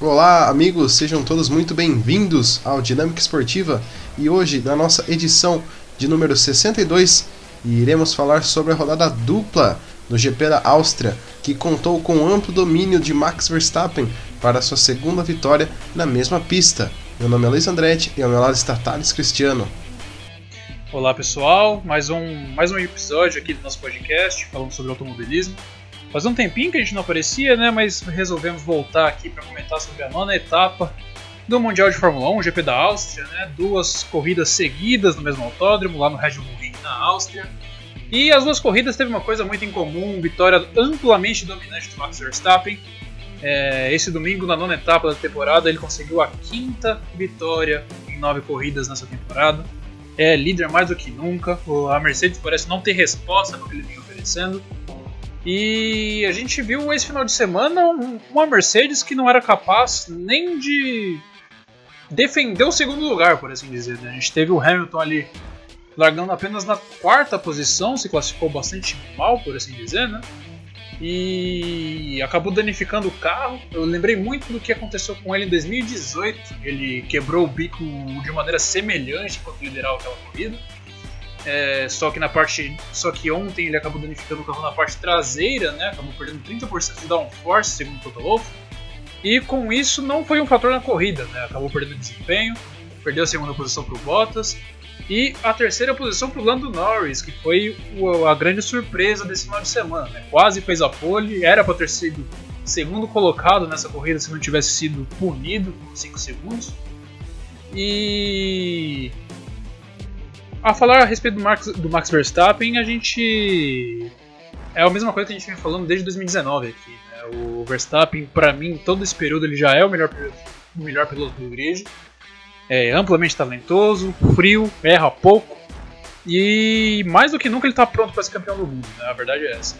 Olá, amigos, sejam todos muito bem-vindos ao Dinâmica Esportiva e hoje, na nossa edição de número 62, iremos falar sobre a rodada dupla do GP da Áustria, que contou com amplo domínio de Max Verstappen para sua segunda vitória na mesma pista. Meu nome é Luiz Andretti e ao meu lado está Thales Cristiano. Olá pessoal, mais um, mais um episódio aqui do nosso podcast falando sobre automobilismo. Faz um tempinho que a gente não aparecia, né? Mas resolvemos voltar aqui para comentar sobre a nona etapa do Mundial de Fórmula 1, GP da Áustria, né? Duas corridas seguidas no mesmo autódromo, lá no Red Bull Ring, na Áustria. E as duas corridas teve uma coisa muito em comum, vitória amplamente dominante do Max Verstappen. É, esse domingo, na nona etapa da temporada, ele conseguiu a quinta vitória em nove corridas nessa temporada. É líder mais do que nunca. A Mercedes parece não ter resposta para o que ele vem oferecendo. E a gente viu esse final de semana uma Mercedes que não era capaz nem de defender o segundo lugar, por assim dizer. Né? A gente teve o Hamilton ali largando apenas na quarta posição, se classificou bastante mal, por assim dizer, né? E acabou danificando o carro. Eu lembrei muito do que aconteceu com ele em 2018. Ele quebrou o bico de maneira semelhante enquanto liderava aquela corrida. É, só que na parte. Só que ontem ele acabou danificando o carro na parte traseira, né? Acabou perdendo 30% de downforce, segundo o Toto Wolff. E com isso não foi um fator na corrida, né? Acabou perdendo desempenho, perdeu a segunda posição para o Bottas e a terceira posição para o Lando Norris, que foi a grande surpresa desse final de semana. Né? Quase fez a pole, era para ter sido segundo colocado nessa corrida se não tivesse sido punido por 5 segundos. E a falar a respeito do Max, do Max Verstappen, a gente. É a mesma coisa que a gente vem falando desde 2019 aqui. Né? O Verstappen, para mim, todo esse período ele já é o melhor, o melhor piloto do grid. É amplamente talentoso, frio, erra pouco. E mais do que nunca ele está pronto para ser campeão do mundo. Né? A verdade é essa.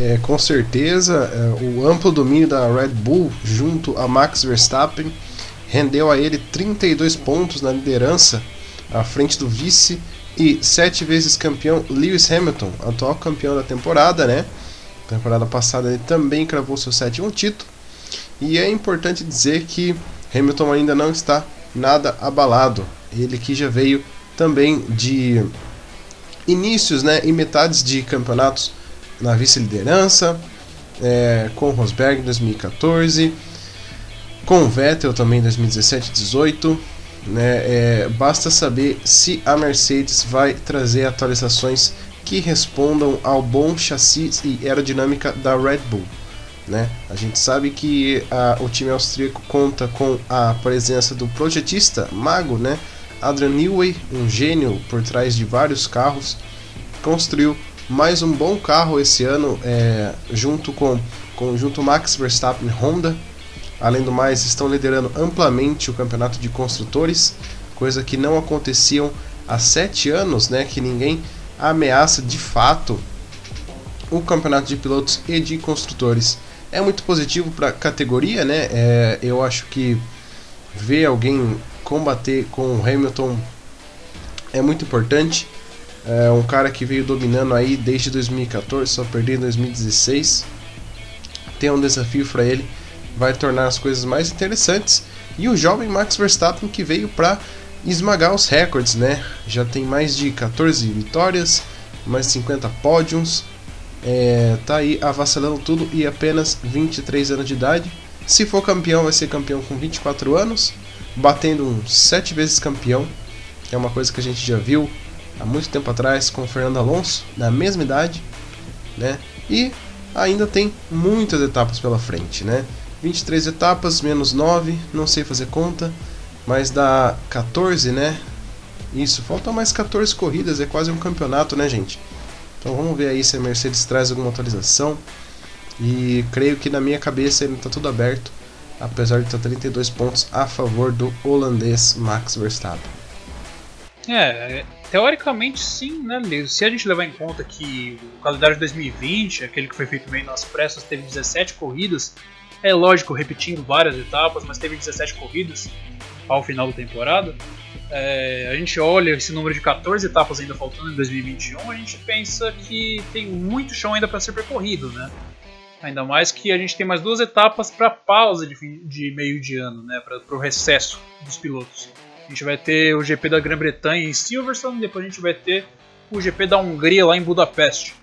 É, com certeza, é, o amplo domínio da Red Bull junto a Max Verstappen rendeu a ele 32 pontos na liderança à frente do vice e sete vezes campeão Lewis Hamilton, atual campeão da temporada, né? Temporada passada ele também cravou seu sétimo título. E é importante dizer que Hamilton ainda não está nada abalado. Ele que já veio também de inícios né, e metades de campeonatos na vice-liderança, é, com Rosberg em 2014, com Vettel também em 2017 18 né? É, basta saber se a Mercedes vai trazer atualizações que respondam ao bom chassi e aerodinâmica da Red Bull. Né? A gente sabe que a, o time austríaco conta com a presença do projetista mago, né? Adrian Newey, um gênio por trás de vários carros, construiu mais um bom carro esse ano é, junto com, com junto Max Verstappen Honda, Além do mais, estão liderando amplamente o campeonato de construtores, coisa que não aconteciam há sete anos, né? Que ninguém ameaça de fato o campeonato de pilotos e de construtores. É muito positivo para a categoria, né? É, eu acho que ver alguém combater com o Hamilton é muito importante. É um cara que veio dominando aí desde 2014, só perdeu em 2016. Tem um desafio para ele vai tornar as coisas mais interessantes. E o jovem Max Verstappen que veio para esmagar os recordes, né? Já tem mais de 14 vitórias, mais de 50 pódios, é, tá aí avassalando tudo e apenas 23 anos de idade. Se for campeão, vai ser campeão com 24 anos, batendo um 7 vezes campeão, que é uma coisa que a gente já viu há muito tempo atrás com o Fernando Alonso, na mesma idade, né? E ainda tem muitas etapas pela frente, né? 23 etapas menos 9, não sei fazer conta, mas dá 14, né? Isso, faltam mais 14 corridas, é quase um campeonato, né, gente? Então vamos ver aí se a Mercedes traz alguma atualização. E creio que na minha cabeça ainda está tudo aberto, apesar de estar 32 pontos a favor do holandês Max Verstappen. É, teoricamente sim, né, Se a gente levar em conta que o calendário de 2020, aquele que foi feito meio nas pressas, teve 17 corridas, é lógico, repetindo várias etapas, mas teve 17 corridas ao final da temporada. É, a gente olha esse número de 14 etapas ainda faltando em 2021, a gente pensa que tem muito chão ainda para ser percorrido, né? Ainda mais que a gente tem mais duas etapas para pausa de, fim, de meio de ano, né, para o recesso dos pilotos. A gente vai ter o GP da Grã-Bretanha em Silverstone, depois a gente vai ter o GP da Hungria lá em Budapeste.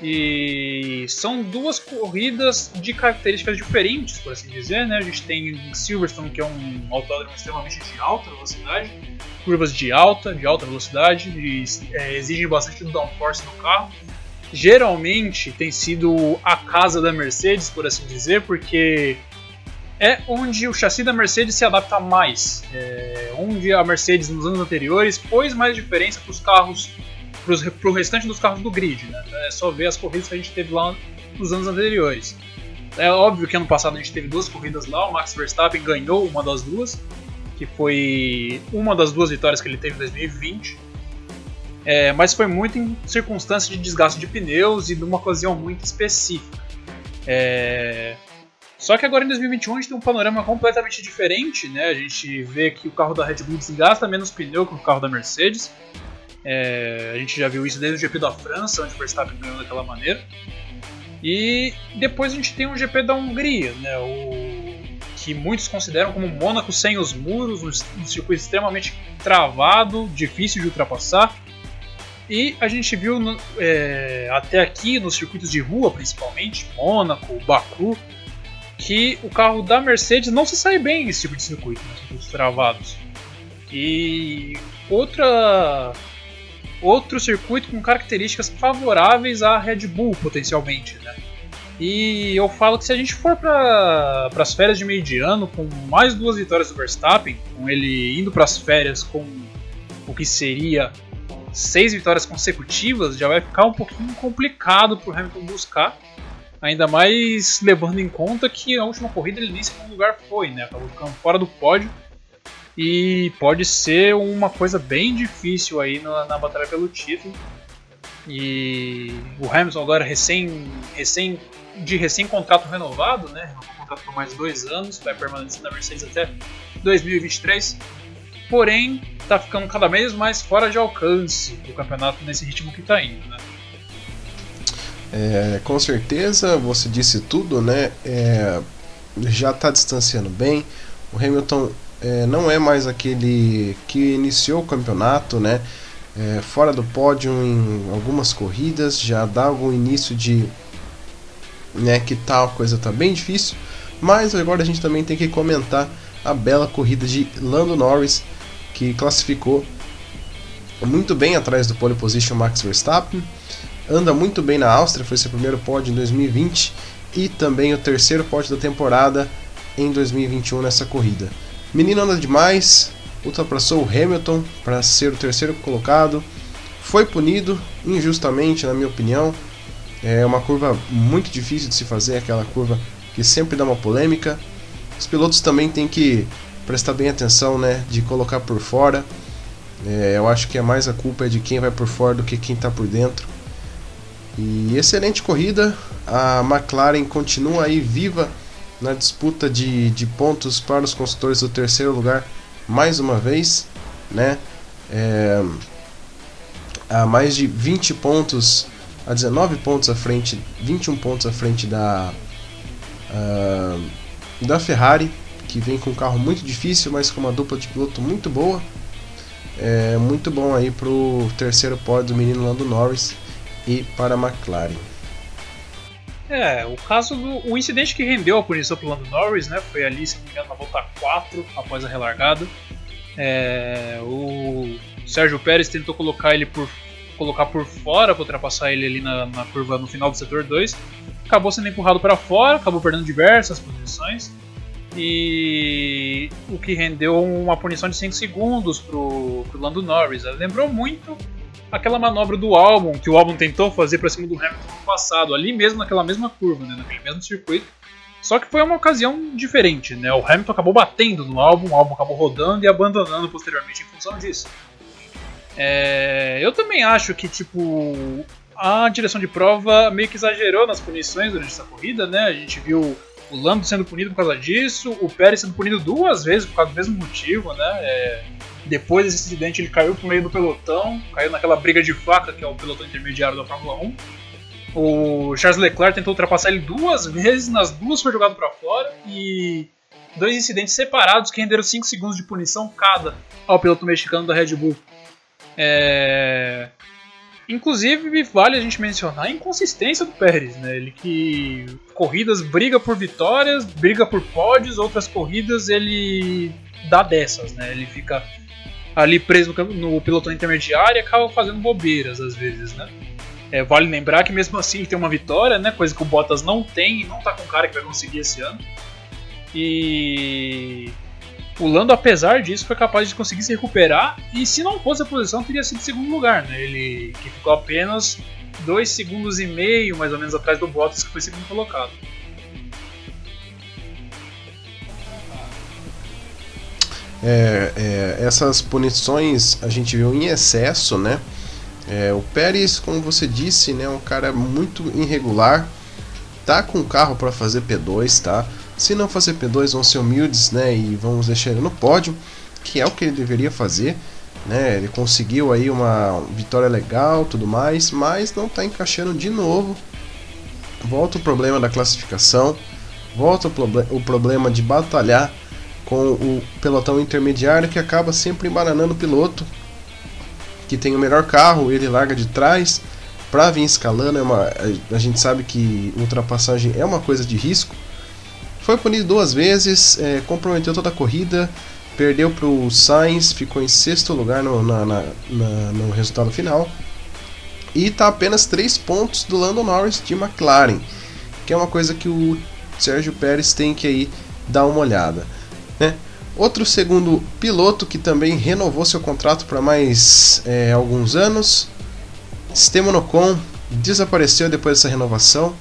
E são duas corridas de características diferentes, por assim dizer. Né? A gente tem Silverstone, que é um autódromo extremamente de alta velocidade, curvas de alta, de alta velocidade, e, é, exigem bastante do downforce no carro. Geralmente tem sido a casa da Mercedes, por assim dizer, porque é onde o chassi da Mercedes se adapta mais. É onde a Mercedes nos anos anteriores pôs mais diferença para os carros para o restante dos carros do grid. Né? É só ver as corridas que a gente teve lá nos anos anteriores. É óbvio que ano passado a gente teve duas corridas lá, o Max Verstappen ganhou uma das duas, que foi uma das duas vitórias que ele teve em 2020. É, mas foi muito em circunstância de desgaste de pneus e de uma ocasião muito específica. É, só que agora em 2021 a gente tem um panorama completamente diferente, né? A gente vê que o carro da Red Bull desgasta menos pneu que o carro da Mercedes. É, a gente já viu isso desde o GP da França, onde o Verstappen ganhou daquela maneira. E depois a gente tem o GP da Hungria, né, o, que muitos consideram como Mônaco sem os muros, um, um circuito extremamente travado, difícil de ultrapassar. E a gente viu no, é, até aqui nos circuitos de rua, principalmente, Mônaco, Baku, que o carro da Mercedes não se sai bem nesse tipo de circuito, nos circuitos travados. E outra outro circuito com características favoráveis à Red Bull, potencialmente. Né? E eu falo que se a gente for para as férias de meio de ano, com mais duas vitórias do Verstappen, com ele indo para as férias com o que seria seis vitórias consecutivas, já vai ficar um pouquinho complicado para o Hamilton buscar. Ainda mais levando em conta que a última corrida ele nem segundo lugar foi, né? Acabou ficando fora do pódio e pode ser uma coisa bem difícil aí na, na batalha pelo título. E o Hamilton agora recém, recém de recém contrato renovado, né? Um contrato por mais dois anos, vai permanecer na Mercedes até 2023. Porém, está ficando cada vez mais fora de alcance do campeonato nesse ritmo que está indo, né? É, com certeza, você disse tudo, né? É, já está distanciando bem. O Hamilton é, não é mais aquele que iniciou o campeonato, né? É, fora do pódio em algumas corridas, já dá algum início de né, que tal coisa tá bem difícil, mas agora a gente também tem que comentar a bela corrida de Lando Norris, que classificou muito bem atrás do pole position Max Verstappen, anda muito bem na Áustria, foi seu primeiro pódio em 2020 e também o terceiro pódio da temporada em 2021 nessa corrida. Menino anda demais, ultrapassou o Hamilton para ser o terceiro colocado, foi punido injustamente, na minha opinião. É uma curva muito difícil de se fazer, aquela curva que sempre dá uma polêmica. Os pilotos também têm que prestar bem atenção, né, de colocar por fora. É, eu acho que é mais a culpa é de quem vai por fora do que quem está por dentro. E excelente corrida, a McLaren continua aí viva na disputa de, de pontos para os construtores do terceiro lugar mais uma vez, né? É, a mais de 20 pontos, a 19 pontos à frente, 21 pontos à frente da uh, da Ferrari, que vem com um carro muito difícil, mas com uma dupla de piloto muito boa. É muito bom aí para o terceiro pódio do menino Lando Norris e para a McLaren. É, o caso do. O incidente que rendeu a punição pro Lando Norris, né? Foi ali, se não me engano, na volta 4 após a relargada. É, o Sérgio Pérez tentou colocar ele por colocar por fora para ultrapassar ele ali na, na, curva no final do setor 2. Acabou sendo empurrado para fora, acabou perdendo diversas posições. E o que rendeu uma punição de 5 segundos pro, pro Lando Norris. Lembrou muito aquela manobra do álbum que o álbum tentou fazer para cima do Hamilton no passado, ali mesmo naquela mesma curva, né, naquele mesmo circuito. Só que foi uma ocasião diferente, né? O Hamilton acabou batendo no álbum, o álbum acabou rodando e abandonando posteriormente em função disso. É, eu também acho que tipo a direção de prova meio que exagerou nas punições durante essa corrida, né? A gente viu o Lando sendo punido por causa disso, o Pérez sendo punido duas vezes por causa do mesmo motivo, né? É, depois desse incidente, ele caiu pro meio do pelotão, caiu naquela briga de faca que é o pelotão intermediário da Fórmula 1. O Charles Leclerc tentou ultrapassar ele duas vezes, nas duas foi jogado para fora e dois incidentes separados que renderam 5 segundos de punição cada ao piloto mexicano da Red Bull. É... Inclusive, vale a gente mencionar a inconsistência do Pérez, né? Ele que corridas briga por vitórias, briga por pódios, outras corridas ele dá dessas, né? Ele fica ali preso no, no pelotão intermediário e acaba fazendo bobeiras às vezes, né? É, vale lembrar que mesmo assim tem uma vitória, né? Coisa que o Bottas não tem e não tá com cara que vai conseguir esse ano. E o Lando, apesar disso, foi capaz de conseguir se recuperar e se não fosse a posição, teria sido segundo lugar, né? Ele que ficou apenas dois segundos e meio, mais ou menos, atrás do Bottas, que foi segundo colocado. É, é, essas punições a gente viu em excesso, né? É, o Pérez, como você disse, né, é um cara muito irregular. Tá com carro para fazer P2, tá? Se não fazer P2, vão ser humildes, né? E vamos deixar ele no pódio, que é o que ele deveria fazer. Né? Ele conseguiu aí uma vitória legal, tudo mais, mas não está encaixando de novo. Volta o problema da classificação, volta o, proble o problema de batalhar com o pelotão intermediário que acaba sempre embananando o piloto que tem o melhor carro, ele larga de trás para vir escalando. É uma, a gente sabe que ultrapassagem é uma coisa de risco. Foi punido duas vezes, é, comprometeu toda a corrida, perdeu para o Sainz, ficou em sexto lugar no, na, na, na, no resultado final. E está apenas 3 pontos do Lando Norris de McLaren, que é uma coisa que o Sérgio Pérez tem que aí dar uma olhada. Né? Outro segundo piloto que também renovou seu contrato para mais é, alguns anos, Esteban Ocon, desapareceu depois dessa renovação.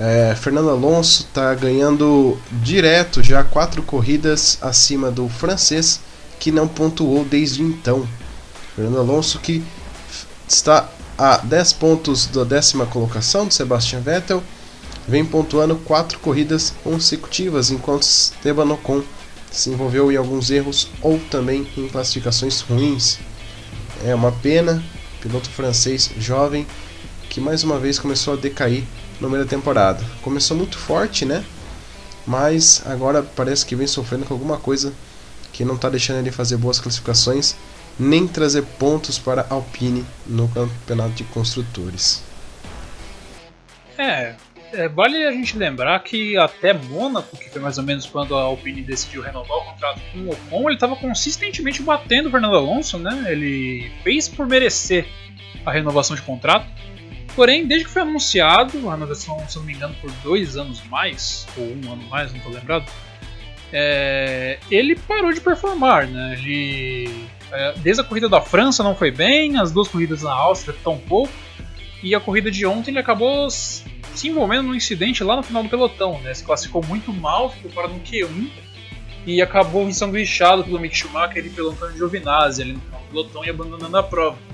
É, Fernando Alonso está ganhando direto já quatro corridas acima do francês, que não pontuou desde então. Fernando Alonso que está a 10 pontos da décima colocação do Sebastian Vettel, vem pontuando quatro corridas consecutivas, enquanto Esteban Ocon se envolveu em alguns erros ou também em classificações ruins. É uma pena, piloto francês jovem que mais uma vez começou a decair no meio da temporada. Começou muito forte, né? Mas agora parece que vem sofrendo com alguma coisa que não está deixando ele fazer boas classificações, nem trazer pontos para Alpine no campeonato de construtores. É, é, vale a gente lembrar que até Mônaco, que foi mais ou menos quando a Alpine decidiu renovar o contrato com o Ocon, ele estava consistentemente batendo o Fernando Alonso, né? Ele fez por merecer a renovação de contrato. Porém, desde que foi anunciado, a renovação, se não me engano, por dois anos mais, ou um ano mais, não estou lembrado, é, ele parou de performar, né? Ele, é, desde a corrida da França não foi bem, as duas corridas na Áustria tão pouco, e a corrida de ontem ele acabou se envolvendo num incidente lá no final do pelotão, né? Se classificou muito mal, ficou fora no Q1 e acabou ensanguichado pelo Mick Schumacher e pelo Antônio Giovinazzi ali no final do pelotão e abandonando a prova.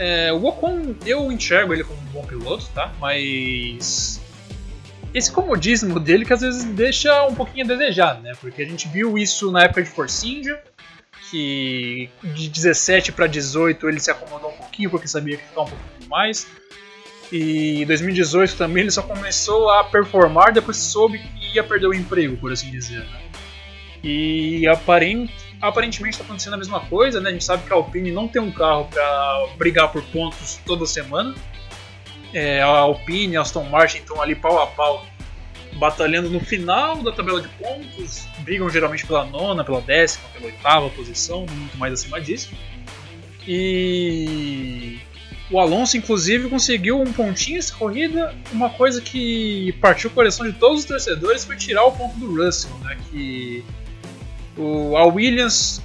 É, o Ocon, eu enxergo ele como um bom piloto, tá? Mas esse comodismo dele que às vezes deixa um pouquinho a desejar, né? Porque a gente viu isso na época de Force India, que de 17 para 18 ele se acomodou um pouquinho porque sabia que ficava um pouquinho mais. E em 2018 também ele só começou a performar depois soube que ia perder o emprego, por assim dizer. Né? E aparente, aparentemente está acontecendo a mesma coisa, né? A gente sabe que a Alpine não tem um carro para brigar por pontos toda semana. É, a Alpine e a Aston Martin estão ali pau a pau, batalhando no final da tabela de pontos. Brigam geralmente pela nona, pela décima, pela oitava posição, muito mais acima disso. E o Alonso, inclusive, conseguiu um pontinho essa corrida. Uma coisa que partiu o coração de todos os torcedores foi tirar o ponto do Russell, né? Que o, a Williams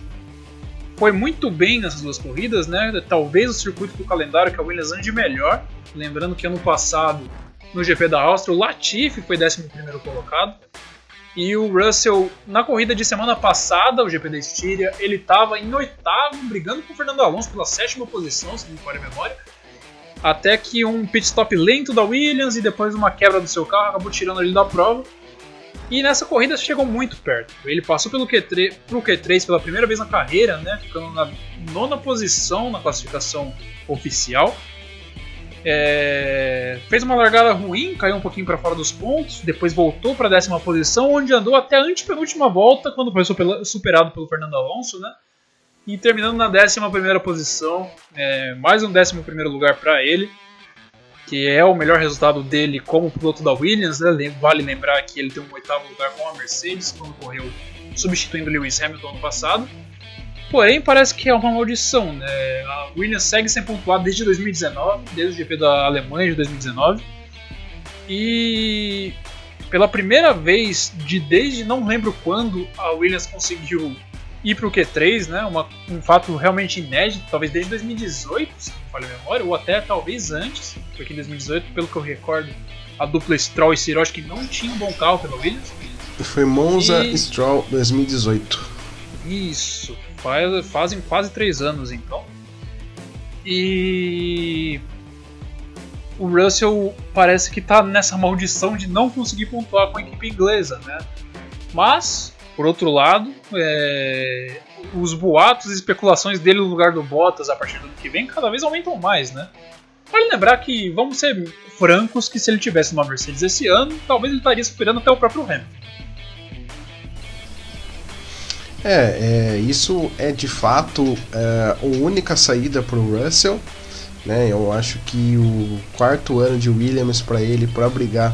foi muito bem nessas duas corridas, né? Talvez o circuito do calendário que a Williams ande melhor. Lembrando que ano passado, no GP da Áustria, o Latifi foi 11 colocado. E o Russell, na corrida de semana passada, o GP da Estíria, ele estava em oitavo, brigando com o Fernando Alonso pela sétima posição, se não me falha a memória. Até que um pit stop lento da Williams e depois uma quebra do seu carro acabou tirando ele da prova. E nessa corrida chegou muito perto. Ele passou pelo Q3, pro Q3 pela primeira vez na carreira, né, ficando na nona posição na classificação oficial. É, fez uma largada ruim, caiu um pouquinho para fora dos pontos, depois voltou para a décima posição, onde andou até a antepenúltima volta, quando foi superado pelo Fernando Alonso, né? E terminando na décima primeira posição, é, mais um décimo primeiro lugar para ele, que é o melhor resultado dele como piloto da Williams. Né? Vale lembrar que ele tem um oitavo lugar com a Mercedes quando correu substituindo Lewis Hamilton no passado. Porém, parece que é uma maldição. Né? A Williams segue sem pontuar desde 2019, desde o GP da Alemanha de 2019. E pela primeira vez de desde não lembro quando a Williams conseguiu ir para o Q3, né? Uma, um fato realmente inédito, talvez desde 2018, se falha a memória, ou até talvez antes, porque em 2018, pelo que eu recordo, a dupla Stroll e Ciro acho que não tinha um bom carro pela Williams. Foi Monza e Stroll 2018. Isso, faz, fazem quase três anos então. E o Russell parece que está nessa maldição de não conseguir pontuar com a equipe inglesa, né? Mas, por outro lado, é... os boatos e especulações dele no lugar do Bottas a partir do ano que vem cada vez aumentam mais, né? Vale lembrar que, vamos ser francos, que se ele tivesse uma Mercedes esse ano, talvez ele estaria superando até o próprio Hamilton. É, é, isso é de fato é, a única saída para o Russell. Né? Eu acho que o quarto ano de Williams para ele, para brigar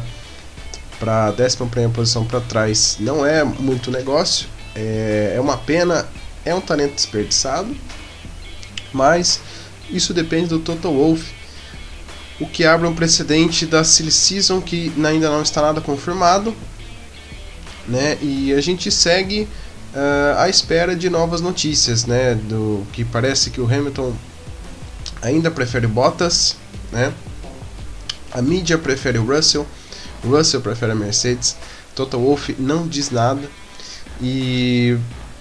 para a décima primeira posição para trás, não é muito negócio. É, é uma pena, é um talento desperdiçado, mas isso depende do Toto Wolff. O que abre um precedente da Silly Season que ainda não está nada confirmado, né? E a gente segue uh, à espera de novas notícias, né? Do que parece que o Hamilton ainda prefere Bottas, né? A mídia prefere o Russell, o Russell prefere a Mercedes, Toto Wolff não diz nada e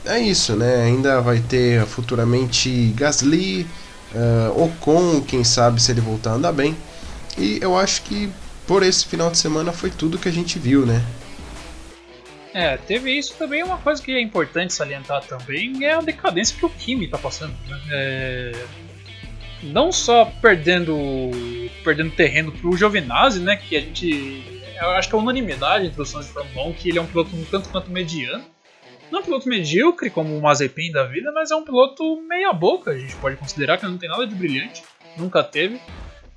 é isso, né? Ainda vai ter futuramente Gasly, uh, Ocon, quem sabe se ele voltar a andar bem. E eu acho que por esse final de semana foi tudo que a gente viu, né? É, teve isso também. Uma coisa que é importante salientar também é a decadência que o Kimi está passando. Né? É, não só perdendo perdendo terreno para o Giovinazzi, né? Que a gente. Eu acho que é unanimidade entre os fãs de Fórmula 1 que ele é um piloto um tanto quanto mediano. Não é um piloto medíocre como o Mazepin da vida, mas é um piloto meia-boca. A gente pode considerar que não tem nada de brilhante, nunca teve.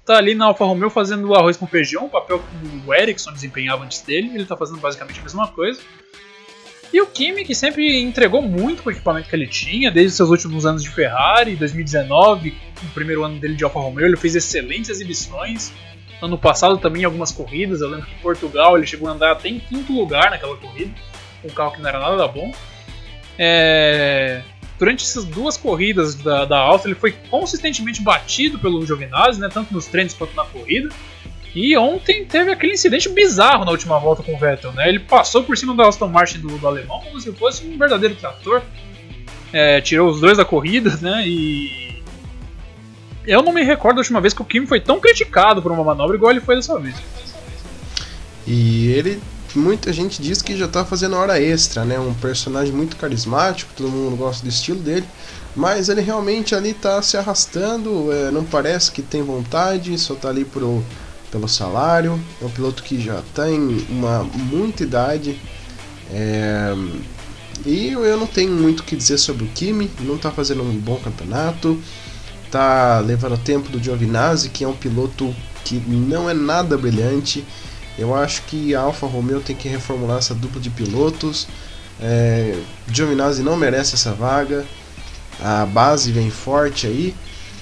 Tá ali na Alfa Romeo fazendo arroz com feijão, papel que o Ericsson desempenhava antes dele, ele tá fazendo basicamente a mesma coisa. E o Kimi, que sempre entregou muito com o equipamento que ele tinha, desde seus últimos anos de Ferrari, 2019, o primeiro ano dele de Alfa Romeo, ele fez excelentes exibições. Ano passado também algumas corridas, eu lembro que em Portugal ele chegou a andar até em quinto lugar naquela corrida, um carro que não era nada bom. É... Durante essas duas corridas da, da Alfa, ele foi consistentemente batido pelo Giovinazzi, né, tanto nos treinos quanto na corrida. E ontem teve aquele incidente bizarro na última volta com o Vettel, né? Ele passou por cima do Aston Martin do, do alemão como se fosse um verdadeiro trator. É, tirou os dois da corrida, né? E. Eu não me recordo a última vez que o Kimi foi tão criticado por uma manobra igual ele foi dessa vez. E ele. Muita gente diz que já tá fazendo hora extra, né? Um personagem muito carismático, todo mundo gosta do estilo dele. Mas ele realmente ali tá se arrastando, é, não parece que tem vontade, só tá ali pro pelo salário. É um piloto que já tem uma muita idade. É, e eu não tenho muito o que dizer sobre o Kimi, não está fazendo um bom campeonato, está levando tempo do Giovinazzi, que é um piloto que não é nada brilhante. Eu acho que a Alfa Romeo tem que reformular essa dupla de pilotos. É, Giovinazzi não merece essa vaga. A base vem forte aí.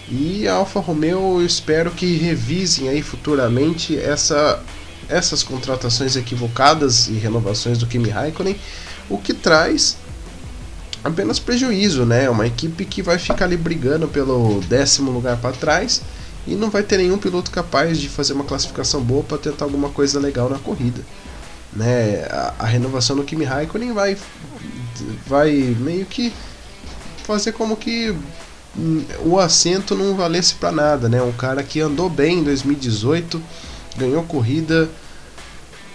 E a Alfa Romeo eu espero que revisem aí futuramente essa, essas contratações equivocadas e renovações do Kimi Raikkonen, o que traz apenas prejuízo, né? Uma equipe que vai ficar ali brigando pelo décimo lugar para trás e não vai ter nenhum piloto capaz de fazer uma classificação boa para tentar alguma coisa legal na corrida. Né? A, a renovação do Kimi Raikkonen vai, vai meio que fazer como que o assento não valesse para nada, né? Um cara que andou bem em 2018, ganhou corrida,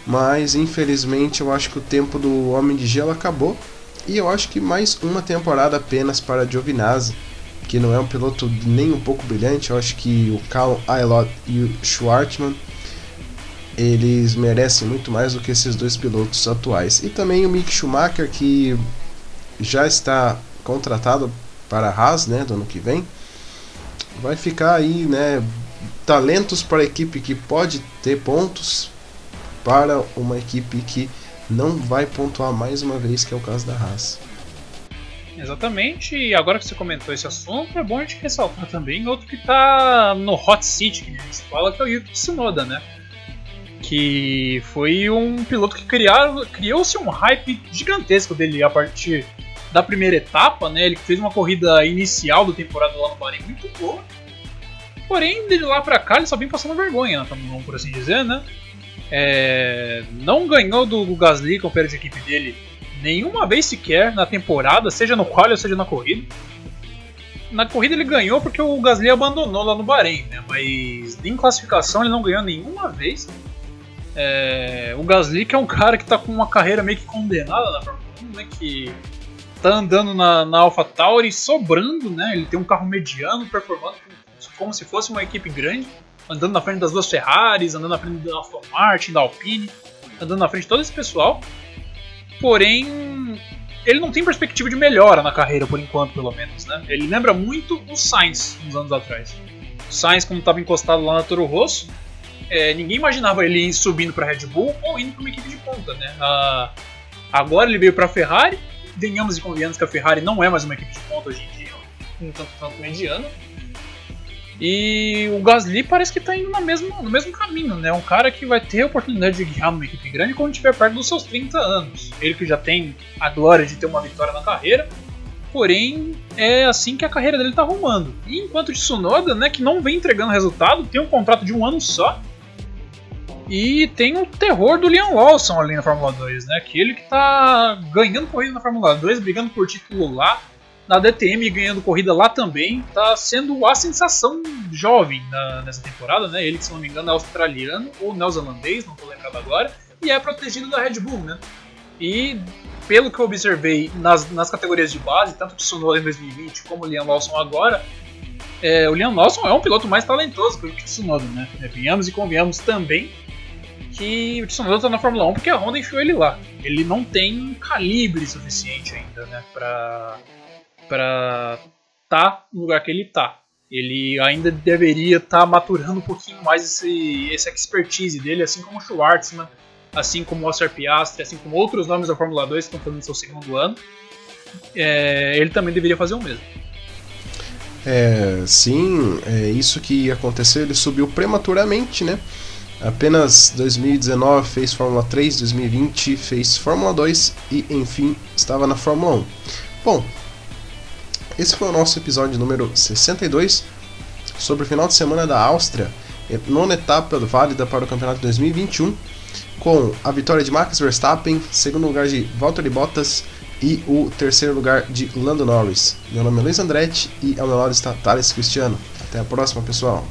mas infelizmente eu acho que o tempo do Homem de Gelo acabou e eu acho que mais uma temporada apenas para Giovinazzi. Que não é um piloto nem um pouco brilhante. Eu acho que o Carl Aylot e o Schwartzman eles merecem muito mais do que esses dois pilotos atuais. E também o Mick Schumacher, que já está contratado para a Haas né, do ano que vem. Vai ficar aí, né? Talentos para a equipe que pode ter pontos para uma equipe que não vai pontuar mais uma vez, que é o caso da Haas. Exatamente, e agora que você comentou esse assunto, é bom a gente ressaltar também outro que está no hot seat, que gente fala, que é o Yuki Tsunoda, né? Que foi um piloto que criou-se um hype gigantesco dele a partir da primeira etapa, né? Ele fez uma corrida inicial da temporada lá no Bahrein muito boa. Porém, de lá pra cá ele só vem passando vergonha, né? por assim dizer, né? É, não ganhou do, Gasly, companheiro de equipe dele, nenhuma vez sequer na temporada, seja no qual ou seja na corrida. Na corrida ele ganhou porque o Gasly abandonou lá no Bahrein, né? mas em classificação ele não ganhou nenhuma vez. É, o Gasly, que é um cara que está com uma carreira meio que condenada na Fórmula 1, né? que tá andando na, na AlphaTauri sobrando, né? ele tem um carro mediano, performando como se fosse uma equipe grande andando na frente das duas Ferraris, andando na frente da Aston Martin, da Alpine, andando na frente de todo esse pessoal. Porém, ele não tem perspectiva de melhora na carreira, por enquanto, pelo menos. Né? Ele lembra muito o Sainz, uns anos atrás. O Sainz, como estava encostado lá na Toro Rosso, é, ninguém imaginava ele subindo para Red Bull ou indo para uma equipe de ponta. Né? Ah, agora ele veio para a Ferrari, venhamos e convenhamos que a Ferrari não é mais uma equipe de ponta hoje em dia, um tanto tanto mediana. E o Gasly parece que está indo na mesma, no mesmo caminho, né? Um cara que vai ter a oportunidade de guiar numa equipe grande quando estiver perto dos seus 30 anos. Ele que já tem a glória de ter uma vitória na carreira, porém é assim que a carreira dele está arrumando. E enquanto Tsunoda, né, que não vem entregando resultado, tem um contrato de um ano só. E tem o terror do Liam Lawson ali na Fórmula 2, né? Que ele que está ganhando corrida na Fórmula 2, brigando por título lá, na DTM ganhando corrida lá também, tá sendo a sensação jovem na, nessa temporada, né? Ele, se não me engano, é australiano ou neozelandês, não tô lembrado agora, e é protegido da Red Bull, né? E pelo que eu observei nas, nas categorias de base, tanto de Tsunoda em 2020 como o Liam Lawson agora, é, o Liam Lawson é um piloto mais talentoso que o Tsunoda, né? É, venhamos e convenhamos também que o Tsunoda tá na Fórmula 1 porque a Honda enfiou ele lá. Ele não tem calibre suficiente ainda, né? Pra para tá no lugar que ele tá. Ele ainda deveria estar tá maturando um pouquinho mais esse, esse expertise dele, assim como o Schwartzman, assim como o Oscar Piastri, assim como outros nomes da Fórmula 2 que estão fazendo seu segundo ano. É, ele também deveria fazer o mesmo. É, sim, é isso que aconteceu. Ele subiu prematuramente, né? Apenas 2019 fez Fórmula 3, 2020 fez Fórmula 2 e enfim estava na Fórmula 1. Bom, esse foi o nosso episódio número 62 sobre o final de semana da Áustria, nona etapa válida para o campeonato 2021, com a vitória de Max Verstappen, segundo lugar de Valtteri Bottas e o terceiro lugar de Lando Norris. Meu nome é Luiz Andretti e ao meu lado está Thales Cristiano. Até a próxima, pessoal!